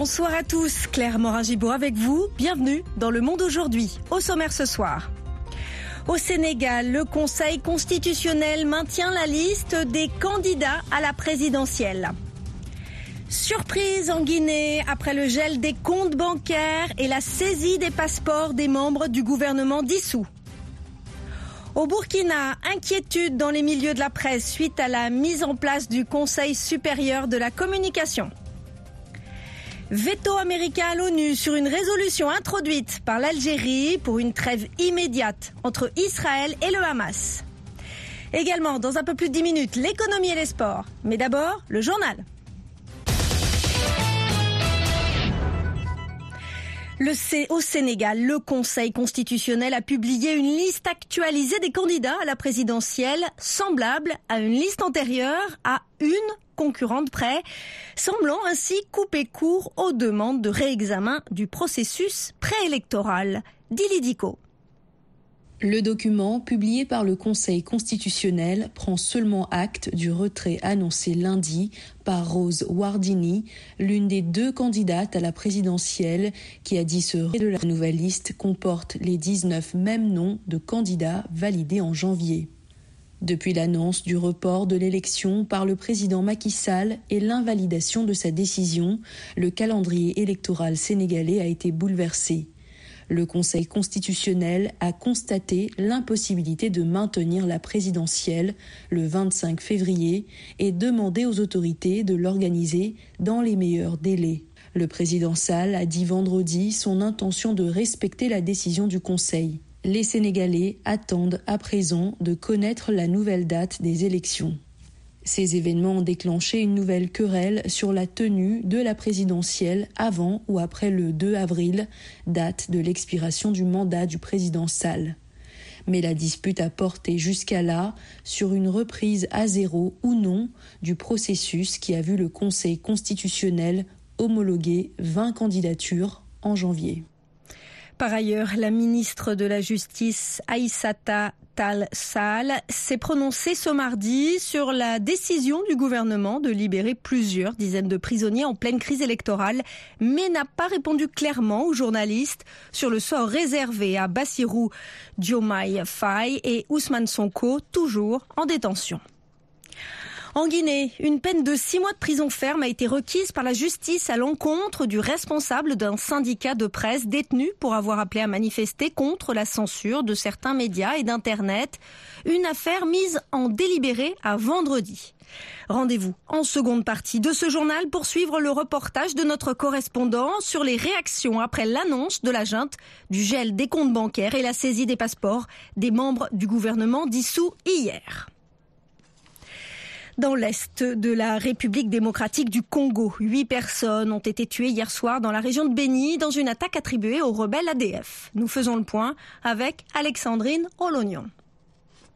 Bonsoir à tous, Claire Morin-Gibault avec vous. Bienvenue dans Le Monde aujourd'hui. Au sommaire ce soir. Au Sénégal, le Conseil constitutionnel maintient la liste des candidats à la présidentielle. Surprise en Guinée après le gel des comptes bancaires et la saisie des passeports des membres du gouvernement dissous. Au Burkina, inquiétude dans les milieux de la presse suite à la mise en place du Conseil supérieur de la communication. Veto américain à l'ONU sur une résolution introduite par l'Algérie pour une trêve immédiate entre Israël et le Hamas. Également, dans un peu plus de 10 minutes, l'économie et les sports. Mais d'abord, le journal. Le C au Sénégal, le Conseil constitutionnel a publié une liste actualisée des candidats à la présidentielle, semblable à une liste antérieure à une concurrente près, semblant ainsi couper court aux demandes de réexamen du processus préélectoral. Dilidico. Le document, publié par le Conseil constitutionnel, prend seulement acte du retrait annoncé lundi par Rose Wardini, l'une des deux candidates à la présidentielle, qui a dit se de la nouvelle liste comporte les 19 mêmes noms de candidats validés en janvier. Depuis l'annonce du report de l'élection par le président Macky Sall et l'invalidation de sa décision, le calendrier électoral sénégalais a été bouleversé. Le Conseil constitutionnel a constaté l'impossibilité de maintenir la présidentielle le 25 février et demandé aux autorités de l'organiser dans les meilleurs délais. Le président Sall a dit vendredi son intention de respecter la décision du Conseil les Sénégalais attendent à présent de connaître la nouvelle date des élections. Ces événements ont déclenché une nouvelle querelle sur la tenue de la présidentielle avant ou après le 2 avril, date de l'expiration du mandat du président Sall. Mais la dispute a porté jusqu'à là sur une reprise à zéro ou non du processus qui a vu le Conseil constitutionnel homologuer 20 candidatures en janvier. Par ailleurs, la ministre de la Justice, Aïssata Tal Sal, s'est prononcée ce mardi sur la décision du gouvernement de libérer plusieurs dizaines de prisonniers en pleine crise électorale, mais n'a pas répondu clairement aux journalistes sur le sort réservé à Bassirou Diomaye Faye et Ousmane Sonko, toujours en détention. En Guinée, une peine de six mois de prison ferme a été requise par la justice à l'encontre du responsable d'un syndicat de presse détenu pour avoir appelé à manifester contre la censure de certains médias et d'Internet. Une affaire mise en délibéré à vendredi. Rendez-vous en seconde partie de ce journal pour suivre le reportage de notre correspondant sur les réactions après l'annonce de la junte du gel des comptes bancaires et la saisie des passeports des membres du gouvernement dissous hier dans l'est de la République démocratique du Congo. Huit personnes ont été tuées hier soir dans la région de Beni dans une attaque attribuée aux rebelles ADF. Nous faisons le point avec Alexandrine Olognon.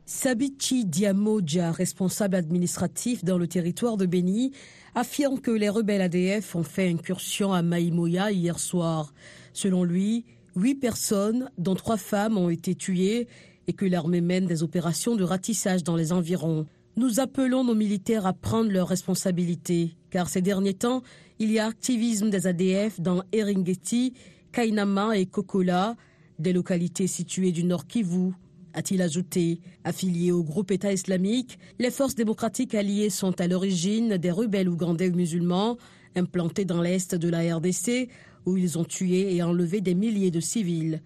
Sabichi Diamoja, responsable administratif dans le territoire de Beni, affirme que les rebelles ADF ont fait incursion à Maïmoya hier soir. Selon lui, huit personnes, dont trois femmes, ont été tuées et que l'armée mène des opérations de ratissage dans les environs. Nous appelons nos militaires à prendre leurs responsabilités, car ces derniers temps, il y a activisme des ADF dans Eringeti, Kainama et Kokola, des localités situées du nord Kivu, a-t-il ajouté. Affiliés au groupe État islamique, les forces démocratiques alliées sont à l'origine des rebelles ougandais musulmans implantés dans l'est de la RDC, où ils ont tué et enlevé des milliers de civils.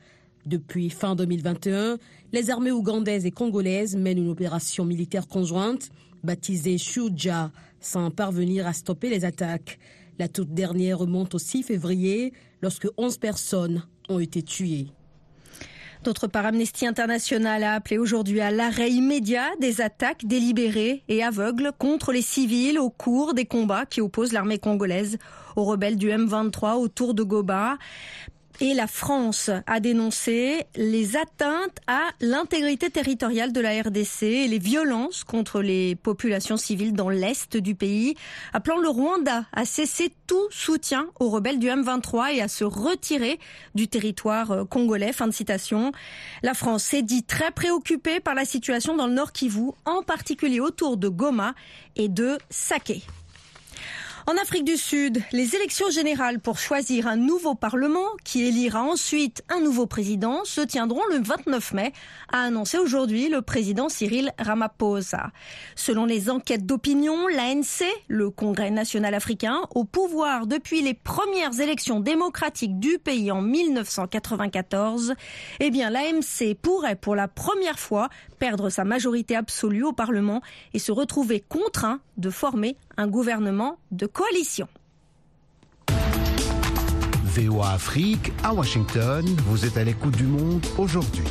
Depuis fin 2021, les armées ougandaises et congolaises mènent une opération militaire conjointe baptisée Shuja sans parvenir à stopper les attaques. La toute dernière remonte au 6 février lorsque 11 personnes ont été tuées. D'autre part, Amnesty International a appelé aujourd'hui à l'arrêt immédiat des attaques délibérées et aveugles contre les civils au cours des combats qui opposent l'armée congolaise aux rebelles du M23 autour de Goba. Et la France a dénoncé les atteintes à l'intégrité territoriale de la RDC et les violences contre les populations civiles dans l'est du pays, appelant le Rwanda à cesser tout soutien aux rebelles du M23 et à se retirer du territoire euh, congolais. Fin de citation. La France s'est dit très préoccupée par la situation dans le Nord Kivu, en particulier autour de Goma et de Saké. En Afrique du Sud, les élections générales pour choisir un nouveau Parlement qui élira ensuite un nouveau président se tiendront le 29 mai, a annoncé aujourd'hui le président Cyril Ramaphosa. Selon les enquêtes d'opinion, l'ANC, le Congrès national africain, au pouvoir depuis les premières élections démocratiques du pays en 1994, eh bien l'AMC pourrait pour la première fois perdre sa majorité absolue au Parlement et se retrouver contraint de former un gouvernement de coalition. VOA Afrique à Washington, vous êtes à l'écoute du monde aujourd'hui.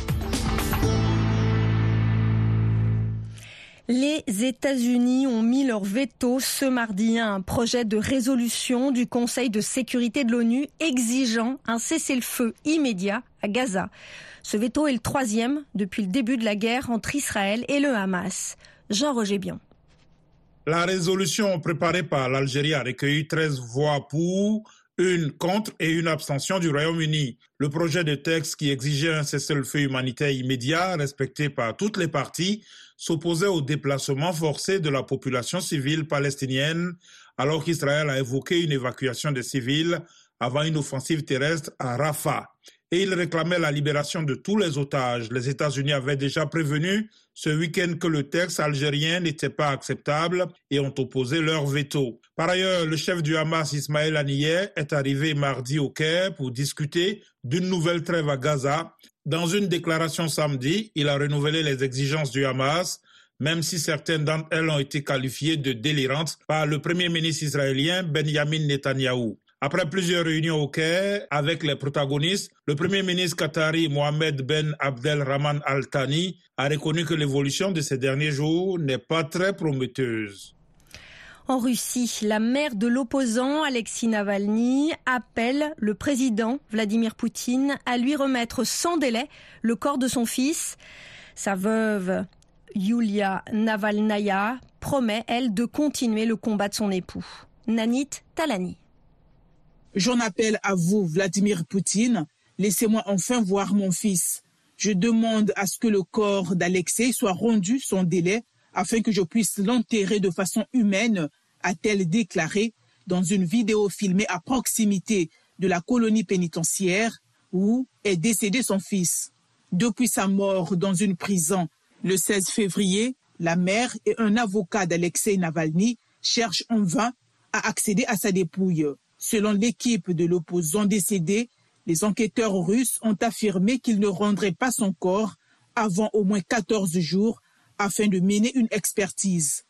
Les États-Unis ont mis leur veto ce mardi à un projet de résolution du Conseil de sécurité de l'ONU exigeant un cessez-le-feu immédiat à Gaza. Ce veto est le troisième depuis le début de la guerre entre Israël et le Hamas. Jean-Roger Bion. La résolution préparée par l'Algérie a recueilli 13 voix pour, une contre et une abstention du Royaume-Uni. Le projet de texte qui exigeait un cessez-le-feu humanitaire immédiat respecté par toutes les parties s'opposait au déplacement forcé de la population civile palestinienne alors qu'Israël a évoqué une évacuation des civils avant une offensive terrestre à Rafah et il réclamait la libération de tous les otages. Les États-Unis avaient déjà prévenu ce week-end que le texte algérien n'était pas acceptable et ont opposé leur veto. Par ailleurs, le chef du Hamas, Ismaël Haniyeh, est arrivé mardi au Caire pour discuter d'une nouvelle trêve à Gaza. Dans une déclaration samedi, il a renouvelé les exigences du Hamas même si certaines d'entre elles ont été qualifiées de délirantes par le premier ministre israélien Benjamin Netanyahou. Après plusieurs réunions au Caire avec les protagonistes, le premier ministre qatari Mohamed Ben Abdelrahman Al Thani a reconnu que l'évolution de ces derniers jours n'est pas très prometteuse. En Russie, la mère de l'opposant Alexis Navalny appelle le président Vladimir Poutine à lui remettre sans délai le corps de son fils. Sa veuve Yulia Navalnaya promet, elle, de continuer le combat de son époux. Nanit Talani. J'en appelle à vous, Vladimir Poutine. Laissez-moi enfin voir mon fils. Je demande à ce que le corps d'Alexei soit rendu son délai afin que je puisse l'enterrer de façon humaine, a-t-elle déclaré dans une vidéo filmée à proximité de la colonie pénitentiaire où est décédé son fils. Depuis sa mort dans une prison le 16 février, la mère et un avocat d'Alexei Navalny cherchent en vain à accéder à sa dépouille. Selon l'équipe de l'opposant décédé, les enquêteurs russes ont affirmé qu'ils ne rendraient pas son corps avant au moins 14 jours afin de mener une expertise.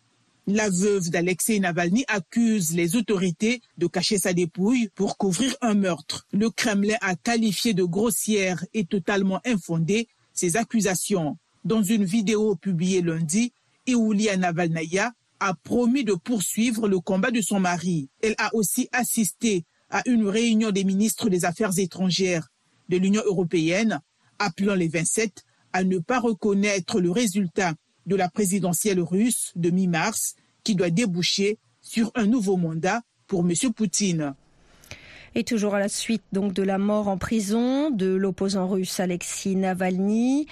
La veuve d'Alexei Navalny accuse les autorités de cacher sa dépouille pour couvrir un meurtre. Le Kremlin a qualifié de grossière et totalement infondée ces accusations. Dans une vidéo publiée lundi, Iulia Navalnaya a promis de poursuivre le combat de son mari. Elle a aussi assisté à une réunion des ministres des Affaires étrangères de l'Union européenne, appelant les 27 à ne pas reconnaître le résultat de la présidentielle russe de mi-mars qui doit déboucher sur un nouveau mandat pour M. Poutine. Et toujours à la suite donc de la mort en prison de l'opposant russe Alexis Navalny,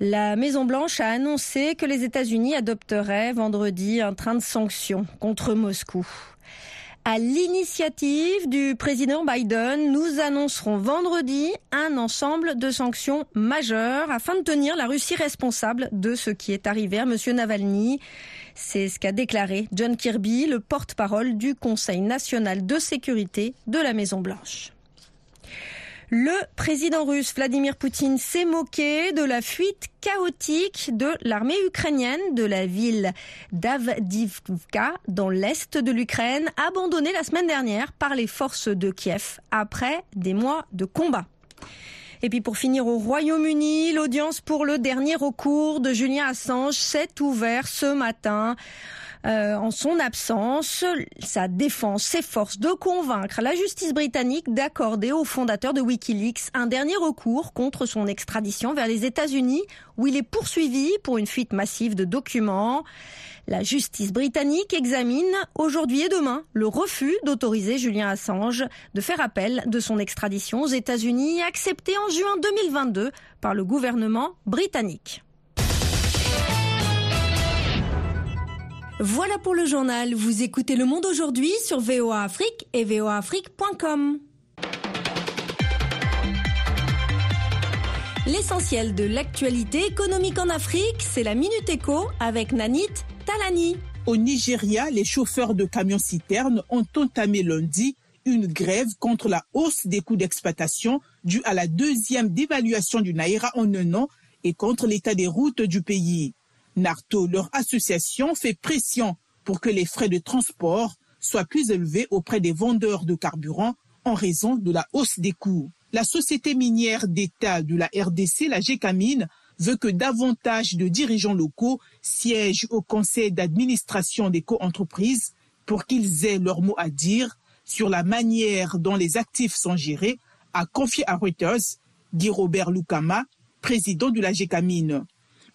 la Maison-Blanche a annoncé que les États-Unis adopteraient vendredi un train de sanctions contre Moscou. À l'initiative du président Biden, nous annoncerons vendredi un ensemble de sanctions majeures afin de tenir la Russie responsable de ce qui est arrivé à M. Navalny. C'est ce qu'a déclaré John Kirby, le porte-parole du Conseil national de sécurité de la Maison-Blanche. Le président russe Vladimir Poutine s'est moqué de la fuite chaotique de l'armée ukrainienne de la ville d'Avdivka dans l'est de l'Ukraine, abandonnée la semaine dernière par les forces de Kiev après des mois de combat. Et puis pour finir au Royaume-Uni, l'audience pour le dernier recours de Julien Assange s'est ouverte ce matin. Euh, en son absence, sa défense s'efforce de convaincre la justice britannique d'accorder au fondateur de Wikileaks un dernier recours contre son extradition vers les États-Unis, où il est poursuivi pour une fuite massive de documents. La justice britannique examine aujourd'hui et demain le refus d'autoriser Julien Assange de faire appel de son extradition aux États-Unis, accepté en juin 2022 par le gouvernement britannique. Voilà pour le journal. Vous écoutez Le Monde aujourd'hui sur VOA Afrique et voaafrique.com. L'essentiel de l'actualité économique en Afrique, c'est la Minute Éco avec Nanit Talani. Au Nigeria, les chauffeurs de camions-citernes ont entamé lundi une grève contre la hausse des coûts d'exploitation due à la deuxième dévaluation du Naira en un an et contre l'état des routes du pays. Narto, leur association, fait pression pour que les frais de transport soient plus élevés auprès des vendeurs de carburant en raison de la hausse des coûts. La société minière d'État de la RDC, la GECAMINE, veut que davantage de dirigeants locaux siègent au conseil d'administration des co-entreprises pour qu'ils aient leur mot à dire sur la manière dont les actifs sont gérés, a confié à Reuters Guy Robert Lukama, président de la GECAMINE.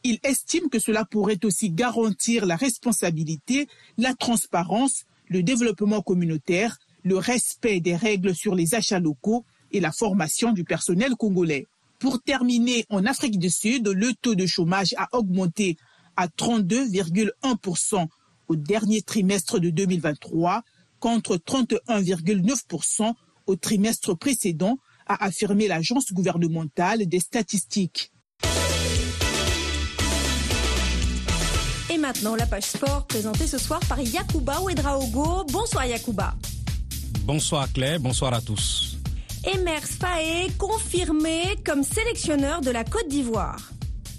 Il estime que cela pourrait aussi garantir la responsabilité, la transparence, le développement communautaire, le respect des règles sur les achats locaux et la formation du personnel congolais. Pour terminer, en Afrique du Sud, le taux de chômage a augmenté à 32,1% au dernier trimestre de 2023 contre 31,9% au trimestre précédent, a affirmé l'Agence gouvernementale des statistiques. Maintenant, la page sport présentée ce soir par Yakuba Ouedraogo. Bonsoir Yakuba. Bonsoir Claire, bonsoir à tous. Emers Faé confirmé comme sélectionneur de la Côte d'Ivoire.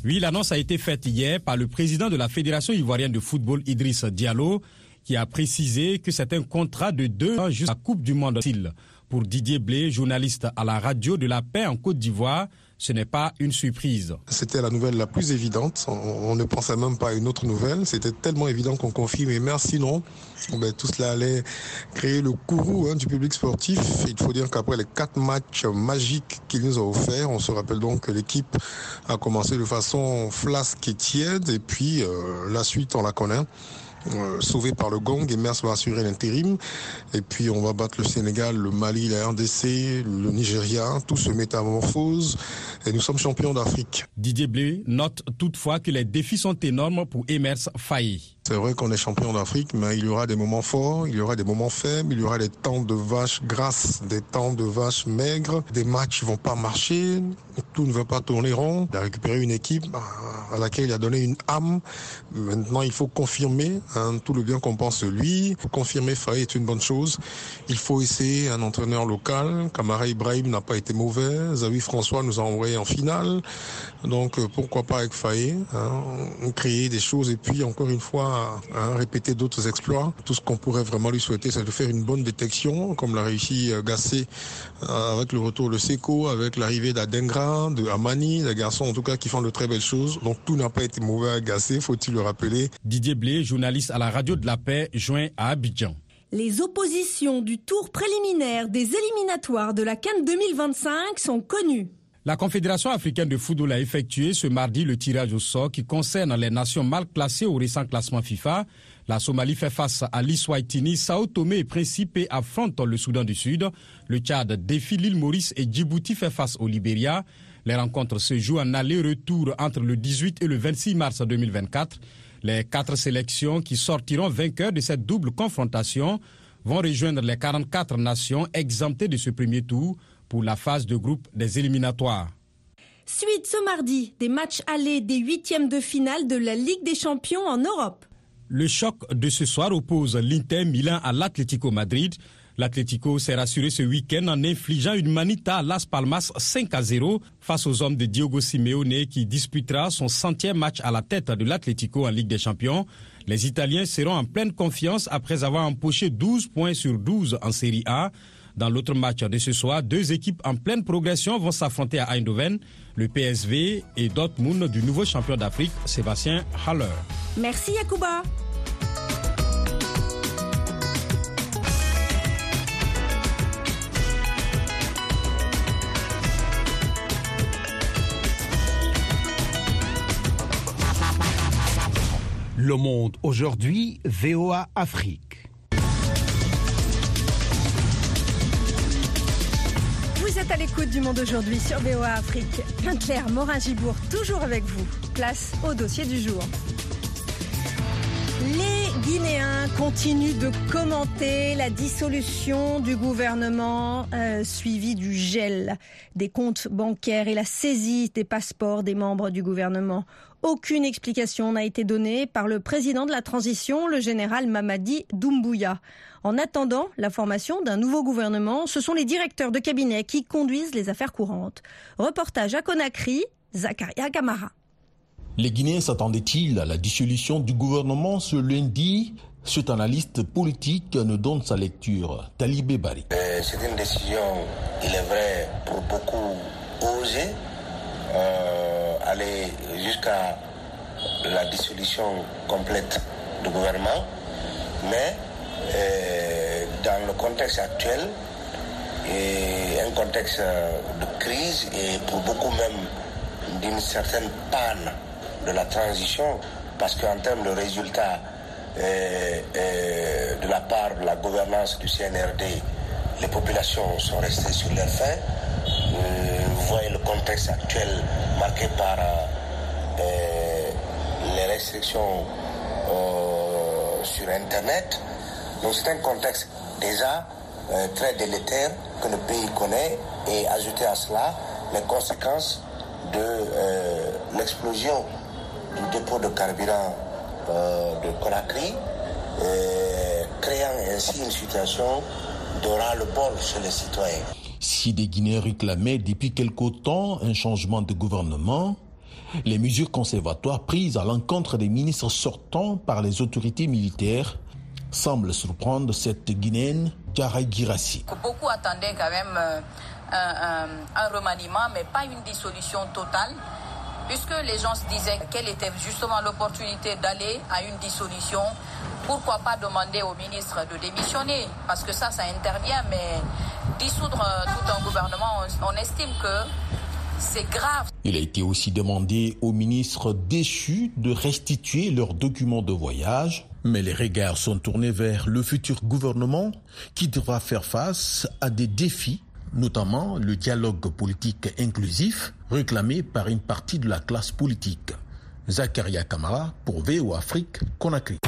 Oui, l'annonce a été faite hier par le président de la Fédération ivoirienne de football, Idriss Diallo, qui a précisé que c'est un contrat de deux ans jusqu'à la Coupe du Monde. Pour Didier Blé, journaliste à la radio de la paix en Côte d'Ivoire, ce n'est pas une surprise. C'était la nouvelle la plus évidente. On, ne pensait même pas à une autre nouvelle. C'était tellement évident qu'on confirme. Et merci, non. Ben, tout cela allait créer le courroux hein, du public sportif. Il faut dire qu'après les quatre matchs magiques qu'il nous a offerts, on se rappelle donc que l'équipe a commencé de façon flasque et tiède. Et puis, euh, la suite, on la connaît. Euh, sauvé par le gong et Mers va assurer l'intérim. Et puis on va battre le Sénégal, le Mali, la RDC, le Nigeria, tout se métamorphose et nous sommes champions d'Afrique. Didier Blé note toutefois que les défis sont énormes pour Emers Faye. C'est vrai qu'on est champion d'Afrique, mais il y aura des moments forts, il y aura des moments faibles, il y aura des temps de vaches grasses, des temps de vaches maigres, des matchs qui vont pas marcher, tout ne va pas tourner rond. Il a récupéré une équipe à laquelle il a donné une âme. Maintenant, il faut confirmer hein, tout le bien qu'on pense de lui. Confirmer Faye est une bonne chose. Il faut essayer un entraîneur local. Kamara Ibrahim n'a pas été mauvais. Zawi François nous a envoyé en finale. Donc, euh, pourquoi pas avec Faye hein, créer des choses et puis encore une fois à, répéter d'autres exploits. Tout ce qu'on pourrait vraiment lui souhaiter, c'est de faire une bonne détection, comme l'a réussi euh, Gassé euh, avec le retour de Seko, avec l'arrivée d'Adengra, de Amani, des garçons en tout cas qui font de très belles choses. Donc tout n'a pas été mauvais à Gassé, faut-il le rappeler. Didier Blé, journaliste à la radio de la paix, joint à Abidjan. Les oppositions du tour préliminaire des éliminatoires de la Cannes 2025 sont connues. La Confédération africaine de football a effectué ce mardi le tirage au sort qui concerne les nations mal classées au récent classement FIFA. La Somalie fait face à l'Iswaitini, Sao Tomé et Principe affrontent le Soudan du Sud. Le Tchad défie l'île Maurice et Djibouti fait face au Libéria. Les rencontres se jouent en aller-retour entre le 18 et le 26 mars 2024. Les quatre sélections qui sortiront vainqueurs de cette double confrontation vont rejoindre les 44 nations exemptées de ce premier tour pour la phase de groupe des éliminatoires. Suite ce mardi des matchs allés des huitièmes de finale de la Ligue des Champions en Europe. Le choc de ce soir oppose l'Inter Milan à l'Atlético Madrid. L'Atlético s'est rassuré ce week-end en infligeant une manita à Las Palmas 5 à 0 face aux hommes de Diogo Simeone qui disputera son centième match à la tête de l'Atlético en Ligue des Champions. Les Italiens seront en pleine confiance après avoir empoché 12 points sur 12 en Série A. Dans l'autre match de ce soir, deux équipes en pleine progression vont s'affronter à Eindhoven, le PSV et Dortmund du nouveau champion d'Afrique, Sébastien Haller. Merci Yacouba. Le monde aujourd'hui, VOA Afrique. À l'écoute du monde aujourd'hui sur VOA Afrique. Claire Morin-Gibourg, toujours avec vous. Place au dossier du jour. Les Guinéens continuent de commenter la dissolution du gouvernement euh, suivie du gel des comptes bancaires et la saisie des passeports des membres du gouvernement. Aucune explication n'a été donnée par le président de la transition, le général Mamadi Doumbouya. En attendant la formation d'un nouveau gouvernement, ce sont les directeurs de cabinet qui conduisent les affaires courantes. Reportage à Conakry, Zakaria Kamara. Les Guinéens s'attendaient-ils à la dissolution du gouvernement ce lundi? Cet analyste politique nous donne sa lecture. Talibé Bari. Euh, c'est une décision, il est vrai, pour beaucoup osée, euh, aller jusqu'à la dissolution complète du gouvernement, mais euh, dans le contexte actuel, un contexte de crise et pour beaucoup même d'une certaine panne de la transition, parce qu'en termes de résultats euh, euh, de la part de la gouvernance du CNRD, les populations sont restées sur leur faim. Euh, vous voyez le contexte actuel marqué par les restrictions sur Internet. Donc c'est un contexte déjà très délétère que le pays connaît et ajouter à cela les conséquences de l'explosion du dépôt de carburant euh, de Conakry, créant ainsi une situation de ras-le-bol chez les citoyens. Si des Guinéens réclamaient depuis quelque temps un changement de gouvernement, les mesures conservatoires prises à l'encontre des ministres sortants par les autorités militaires semblent surprendre cette Guinéenne, Karay Girassi. Beaucoup attendaient quand même euh, un, un remaniement, mais pas une dissolution totale puisque les gens se disaient quelle était justement l'opportunité d'aller à une dissolution, pourquoi pas demander au ministre de démissionner? Parce que ça, ça intervient, mais dissoudre euh, tout un gouvernement, on, estime que c'est grave. Il a été aussi demandé aux ministres déchus de restituer leurs documents de voyage, mais les regards sont tournés vers le futur gouvernement qui devra faire face à des défis notamment le dialogue politique inclusif réclamé par une partie de la classe politique. Zakaria Kamara pour VO Afrique, Conakry.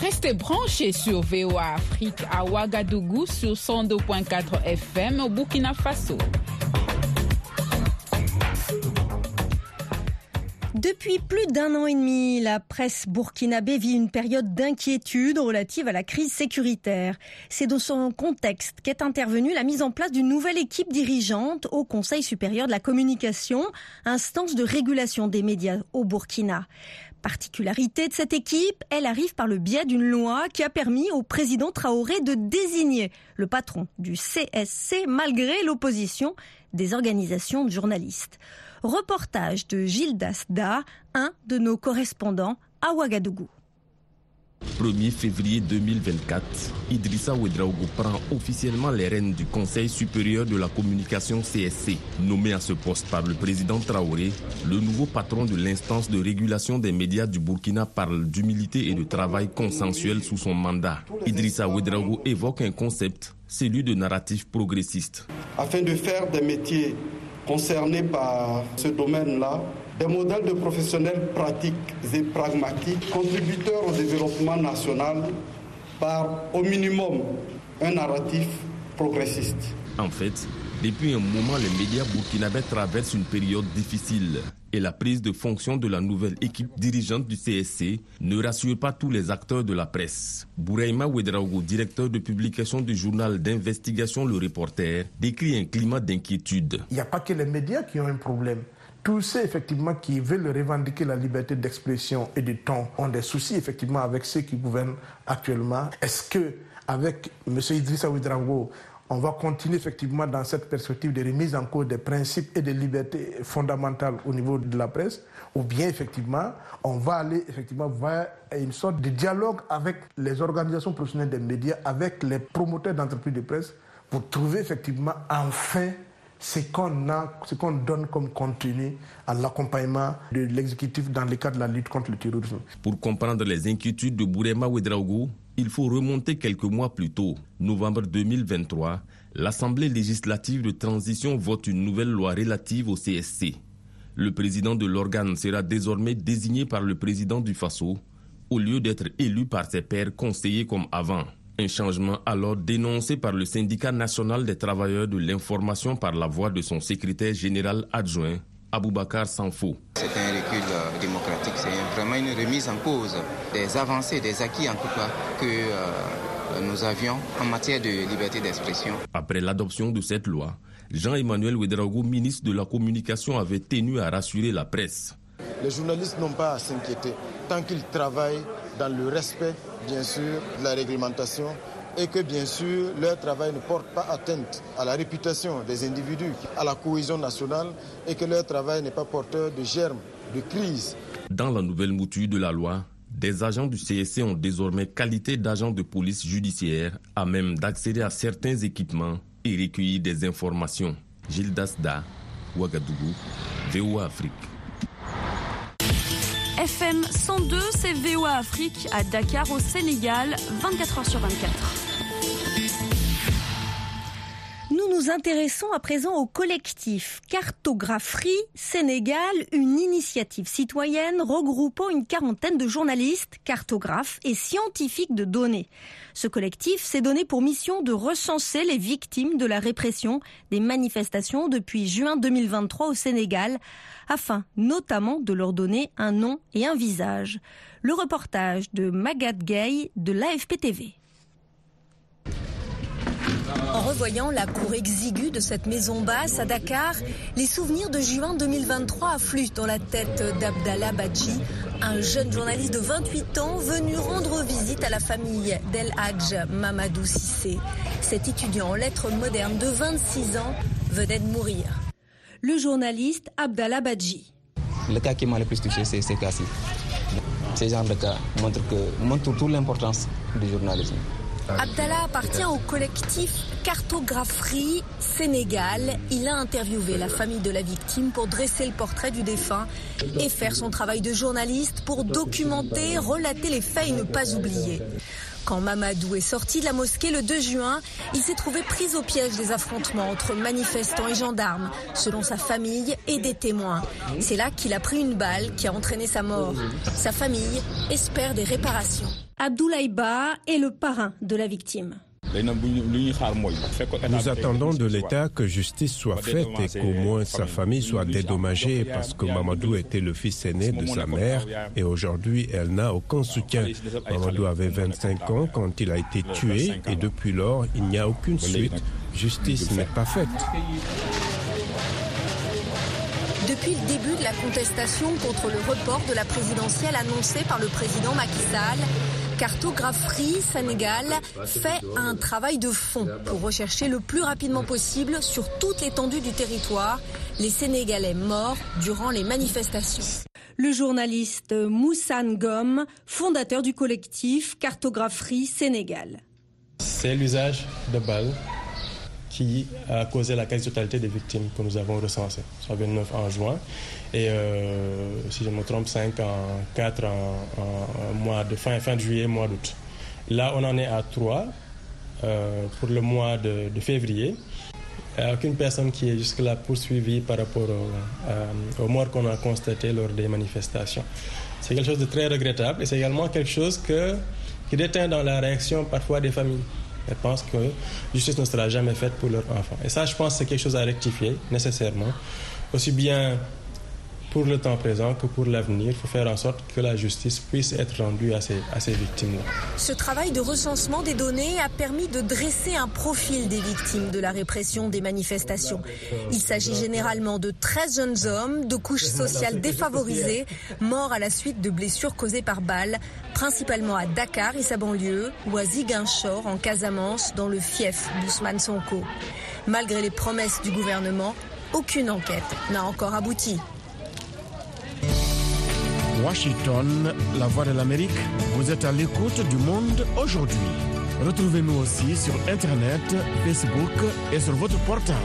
Restez branchés sur VOA Afrique à Ouagadougou sur 102.4 FM au Burkina Faso. Depuis plus d'un an et demi, la presse burkinabé vit une période d'inquiétude relative à la crise sécuritaire. C'est dans son contexte qu'est intervenue la mise en place d'une nouvelle équipe dirigeante au Conseil supérieur de la communication, instance de régulation des médias au Burkina. Particularité de cette équipe, elle arrive par le biais d'une loi qui a permis au président Traoré de désigner le patron du CSC malgré l'opposition des organisations de journalistes. Reportage de Gilles Dasda, un de nos correspondants à Ouagadougou. 1er février 2024, Idrissa Ouedraogo prend officiellement les rênes du Conseil supérieur de la communication CSC. Nommé à ce poste par le président Traoré, le nouveau patron de l'instance de régulation des médias du Burkina parle d'humilité et de travail consensuel sous son mandat. Idrissa Ouedraogo évoque un concept, celui de narratif progressiste. Afin de faire des métiers concernés par ce domaine-là, des modèles de professionnels pratiques et pragmatiques, contributeurs au développement national par au minimum un narratif progressiste. En fait, depuis un moment, les médias burkinabés traversent une période difficile et la prise de fonction de la nouvelle équipe dirigeante du CSC ne rassure pas tous les acteurs de la presse. Bouraïma Ouedraogo, directeur de publication du journal d'investigation Le Reporter, décrit un climat d'inquiétude. Il n'y a pas que les médias qui ont un problème. Tous ceux effectivement qui veulent revendiquer la liberté d'expression et de ton ont des soucis effectivement avec ceux qui gouvernent actuellement. Est-ce que avec M. Idrissa Ouedraogo, on va continuer effectivement dans cette perspective de remise en cause des principes et des libertés fondamentales au niveau de la presse, ou bien effectivement, on va aller effectivement vers une sorte de dialogue avec les organisations professionnelles des médias, avec les promoteurs d'entreprises de presse, pour trouver effectivement enfin ce qu'on a, ce qu'on donne comme contenu à l'accompagnement de l'exécutif dans le cadre de la lutte contre le terrorisme. Pour comprendre les inquiétudes de Bourema Ouedraogo, il faut remonter quelques mois plus tôt, novembre 2023, l'Assemblée législative de transition vote une nouvelle loi relative au CSC. Le président de l'organe sera désormais désigné par le président du FASO, au lieu d'être élu par ses pairs conseillers comme avant. Un changement alors dénoncé par le syndicat national des travailleurs de l'information par la voix de son secrétaire général adjoint, Aboubakar Sanfo. C'est un recul euh, démocratique, c'est vraiment une remise en cause des avancées, des acquis en tout cas que euh, nous avions en matière de liberté d'expression. Après l'adoption de cette loi, Jean-Emmanuel Ouedraogo, ministre de la Communication, avait tenu à rassurer la presse. Les journalistes n'ont pas à s'inquiéter tant qu'ils travaillent dans le respect, bien sûr, de la réglementation et que, bien sûr, leur travail ne porte pas atteinte à la réputation des individus, à la cohésion nationale et que leur travail n'est pas porteur de germes de crise. Dans la nouvelle mouture de la loi, des agents du CSC ont désormais qualité d'agents de police judiciaire à même d'accéder à certains équipements et recueillir des informations. Gilles Dasda, Ouagadougou, VOA Afrique. FM 102, c'est VOA Afrique à Dakar au Sénégal, 24h sur 24 nous intéressons à présent au collectif Cartographerie Sénégal, une initiative citoyenne regroupant une quarantaine de journalistes, cartographes et scientifiques de données. Ce collectif s'est donné pour mission de recenser les victimes de la répression des manifestations depuis juin 2023 au Sénégal, afin notamment de leur donner un nom et un visage. Le reportage de Magat Gay de l'AFP-TV. En revoyant la cour exiguë de cette maison basse à Dakar, les souvenirs de juin 2023 affluent dans la tête d'Abdallah Badji, un jeune journaliste de 28 ans venu rendre visite à la famille d'El Hadj Mamadou Sissé. Cet étudiant en lettres modernes de 26 ans venait de mourir. Le journaliste Abdallah Badji. Le cas qui m'a le plus touché, c'est ces cas-ci. Ces genres de cas montrent, que, toute l'importance du journalisme. Abdallah appartient au collectif Cartographerie Sénégal. Il a interviewé la famille de la victime pour dresser le portrait du défunt et faire son travail de journaliste pour documenter, relater les faits et ne pas oublier. Quand Mamadou est sorti de la mosquée le 2 juin, il s'est trouvé pris au piège des affrontements entre manifestants et gendarmes, selon sa famille et des témoins. C'est là qu'il a pris une balle qui a entraîné sa mort. Sa famille espère des réparations. Abdoulaye Ba est le parrain de la victime. Nous attendons de l'État que justice soit faite et qu'au moins sa famille soit dédommagée parce que Mamadou était le fils aîné de sa mère et aujourd'hui elle n'a aucun soutien. Mamadou avait 25 ans quand il a été tué et depuis lors il n'y a aucune suite. Justice n'est pas faite. Depuis le début de la contestation contre le report de la présidentielle annoncée par le président Macky Sall, Cartographerie Sénégal fait un travail de fond pour rechercher le plus rapidement possible sur toute l'étendue du territoire les Sénégalais morts durant les manifestations. Le journaliste Moussa Ngom, fondateur du collectif Cartographerie Sénégal. C'est l'usage de balles qui a causé la quasi-totalité des victimes que nous avons recensées, soit 29 en juin et euh, si je me trompe 5 en 4 en, mois de fin, fin de juillet, mois d'août. Là, on en est à 3 euh, pour le mois de, février. Aucune personne qui est jusque-là poursuivie par rapport aux morts qu'on a constatées lors des manifestations. C'est quelque chose de très regrettable et c'est également quelque chose qui déteint dans la réaction parfois des familles. Elles pensent que justice ne sera jamais faite pour leurs enfants. Et ça, je pense, c'est quelque chose à rectifier nécessairement. Aussi bien pour le temps présent que pour l'avenir. Il faut faire en sorte que la justice puisse être rendue à ces, à ces victimes-là. Ce travail de recensement des données a permis de dresser un profil des victimes de la répression des manifestations. Il s'agit généralement de 13 jeunes hommes de couches sociales défavorisées, morts à la suite de blessures causées par balles, principalement à Dakar et sa banlieue, ou à Ziguinchor en Casamance, dans le fief d'Ousmane Sonko. Malgré les promesses du gouvernement, aucune enquête n'a encore abouti. Washington, la voix de l'Amérique, vous êtes à l'écoute du monde aujourd'hui. Retrouvez-nous aussi sur Internet, Facebook et sur votre portable.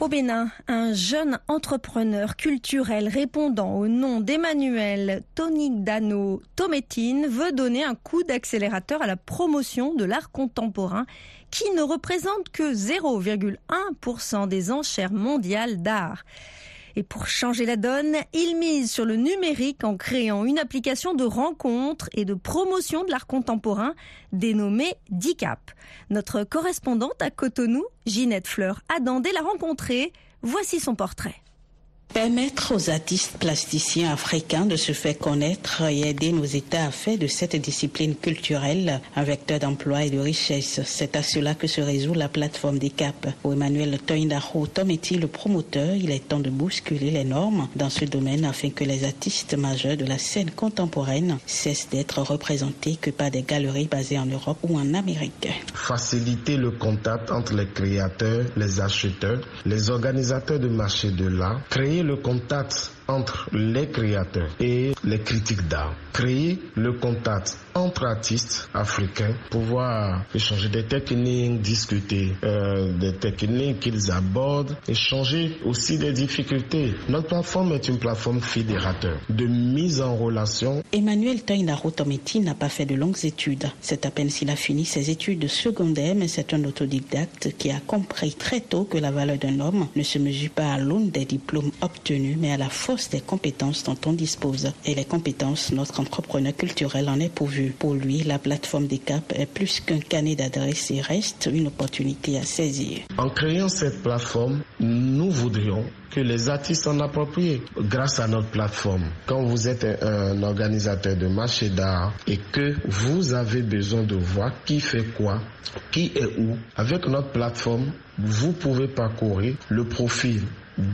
Au Bénin, un jeune entrepreneur culturel répondant au nom d'Emmanuel Tonigdano Tometine veut donner un coup d'accélérateur à la promotion de l'art contemporain qui ne représente que 0,1% des enchères mondiales d'art. Et pour changer la donne, il mise sur le numérique en créant une application de rencontre et de promotion de l'art contemporain dénommée DICAP. Notre correspondante à Cotonou, Ginette Fleur Adandé, l'a rencontrée. Voici son portrait. Permettre aux artistes plasticiens africains de se faire connaître et aider nos États à faire de cette discipline culturelle un vecteur d'emploi et de richesse. C'est à cela que se résout la plateforme des CAP. Pour Emmanuel Toindaro Tometi, le promoteur, il est temps de bousculer les normes dans ce domaine afin que les artistes majeurs de la scène contemporaine cessent d'être représentés que par des galeries basées en Europe ou en Amérique. Faciliter le contact entre les créateurs, les acheteurs, les organisateurs de marché de l'art, créer le contact entre les créateurs et les critiques d'art. Créer le contact entre artistes africains, pouvoir échanger des techniques, discuter euh, des techniques qu'ils abordent, échanger aussi des difficultés. Notre plateforme est une plateforme fédérateur de mise en relation. Emmanuel Tainaro Tometi n'a pas fait de longues études. C'est à peine s'il a fini ses études secondaires, mais c'est un autodidacte qui a compris très tôt que la valeur d'un homme ne se mesure pas à l'aune des diplômes obtenus, mais à la force des compétences dont on dispose. Et les compétences, notre entrepreneur culturel en est pourvu. Pour lui, la plateforme des CAP est plus qu'un canet d'adresse et reste une opportunité à saisir. En créant cette plateforme, nous voudrions que les artistes s'en approprient grâce à notre plateforme. Quand vous êtes un organisateur de marché d'art et que vous avez besoin de voir qui fait quoi, qui est où, avec notre plateforme, vous pouvez parcourir le profil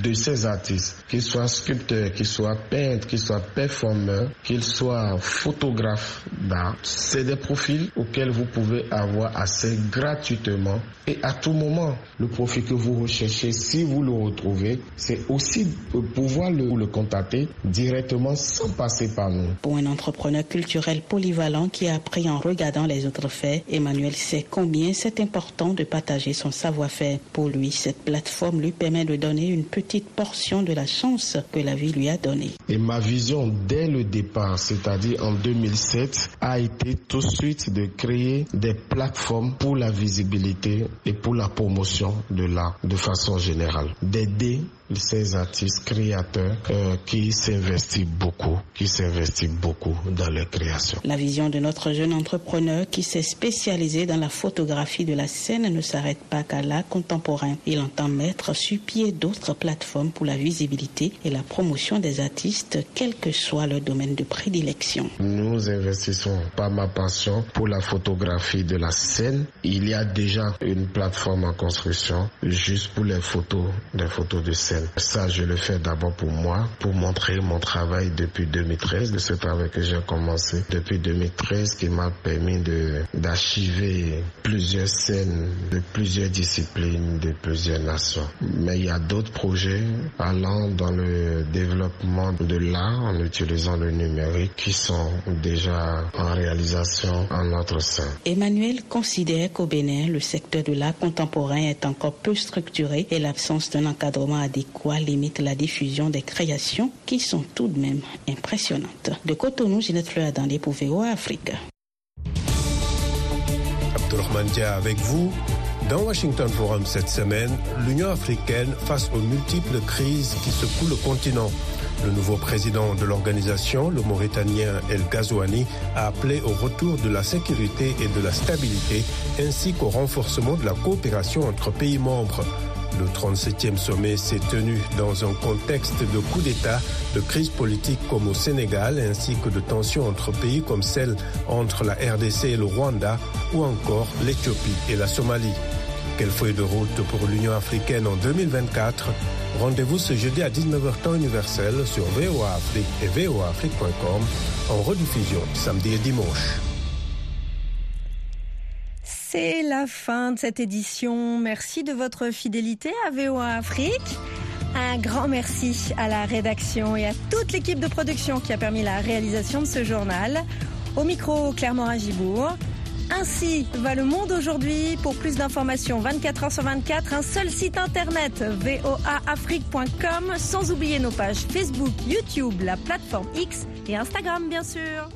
de ces artistes, qu'ils soient sculpteurs, qu'ils soient peintres, qu'ils soient performeurs, qu'ils soient photographes d'art. C'est des profils auxquels vous pouvez avoir accès gratuitement et à tout moment. Le profil que vous recherchez, si vous le retrouvez, c'est aussi pouvoir le, le contacter directement sans passer par nous. Pour un entrepreneur culturel polyvalent qui a appris en regardant les autres faits, Emmanuel sait combien c'est important de partager son savoir-faire. Pour lui, cette plateforme lui permet de donner une petite portion de la chance que la vie lui a donnée. Et ma vision dès le départ, c'est-à-dire en 2007, a été tout de suite de créer des plateformes pour la visibilité et pour la promotion de l'art de façon générale. D'aider ces artistes créateurs euh, qui s'investissent beaucoup, qui s'investissent beaucoup dans leur création. La vision de notre jeune entrepreneur qui s'est spécialisé dans la photographie de la scène ne s'arrête pas qu'à l'art contemporain. Il entend mettre sur pied d'autres plateformes pour la visibilité et la promotion des artistes, quel que soit leur domaine de prédilection. Nous investissons par ma passion pour la photographie de la scène. Il y a déjà une plateforme en construction juste pour les photos, les photos de scène. Ça, je le fais d'abord pour moi, pour montrer mon travail depuis 2013, de ce travail que j'ai commencé depuis 2013, qui m'a permis de d'archiver plusieurs scènes de plusieurs disciplines, de plusieurs nations. Mais il y a d'autres projets allant dans le développement de l'art en utilisant le numérique qui sont déjà en réalisation en notre sein. Emmanuel considère qu'au Bénin, le secteur de l'art contemporain est encore peu structuré et l'absence d'un encadrement adéquat limite la diffusion des créations qui sont tout de même impressionnantes. De Cotonou, Ginette Fleur dans les VOA Afrique. Abdurrahman Dia avec vous. Dans Washington Forum cette semaine, l'Union africaine face aux multiples crises qui secouent le continent. Le nouveau président de l'organisation, le Mauritanien El Ghazouani, a appelé au retour de la sécurité et de la stabilité, ainsi qu'au renforcement de la coopération entre pays membres. Le 37e sommet s'est tenu dans un contexte de coup d'État, de crise politique comme au Sénégal, ainsi que de tensions entre pays comme celle entre la RDC et le Rwanda, ou encore l'Éthiopie et la Somalie. Quelle feuille de route pour l'Union africaine en 2024 Rendez-vous ce jeudi à 19h temps universel sur VOA Afrique et voaafrique.com en rediffusion samedi et dimanche. C'est la fin de cette édition. Merci de votre fidélité à VOA Afrique. Un grand merci à la rédaction et à toute l'équipe de production qui a permis la réalisation de ce journal. Au micro, Claire Morin-Gibourg. Ainsi va le monde aujourd'hui. Pour plus d'informations, 24 heures sur 24, un seul site internet, voaafrique.com, sans oublier nos pages Facebook, YouTube, la plateforme X et Instagram, bien sûr.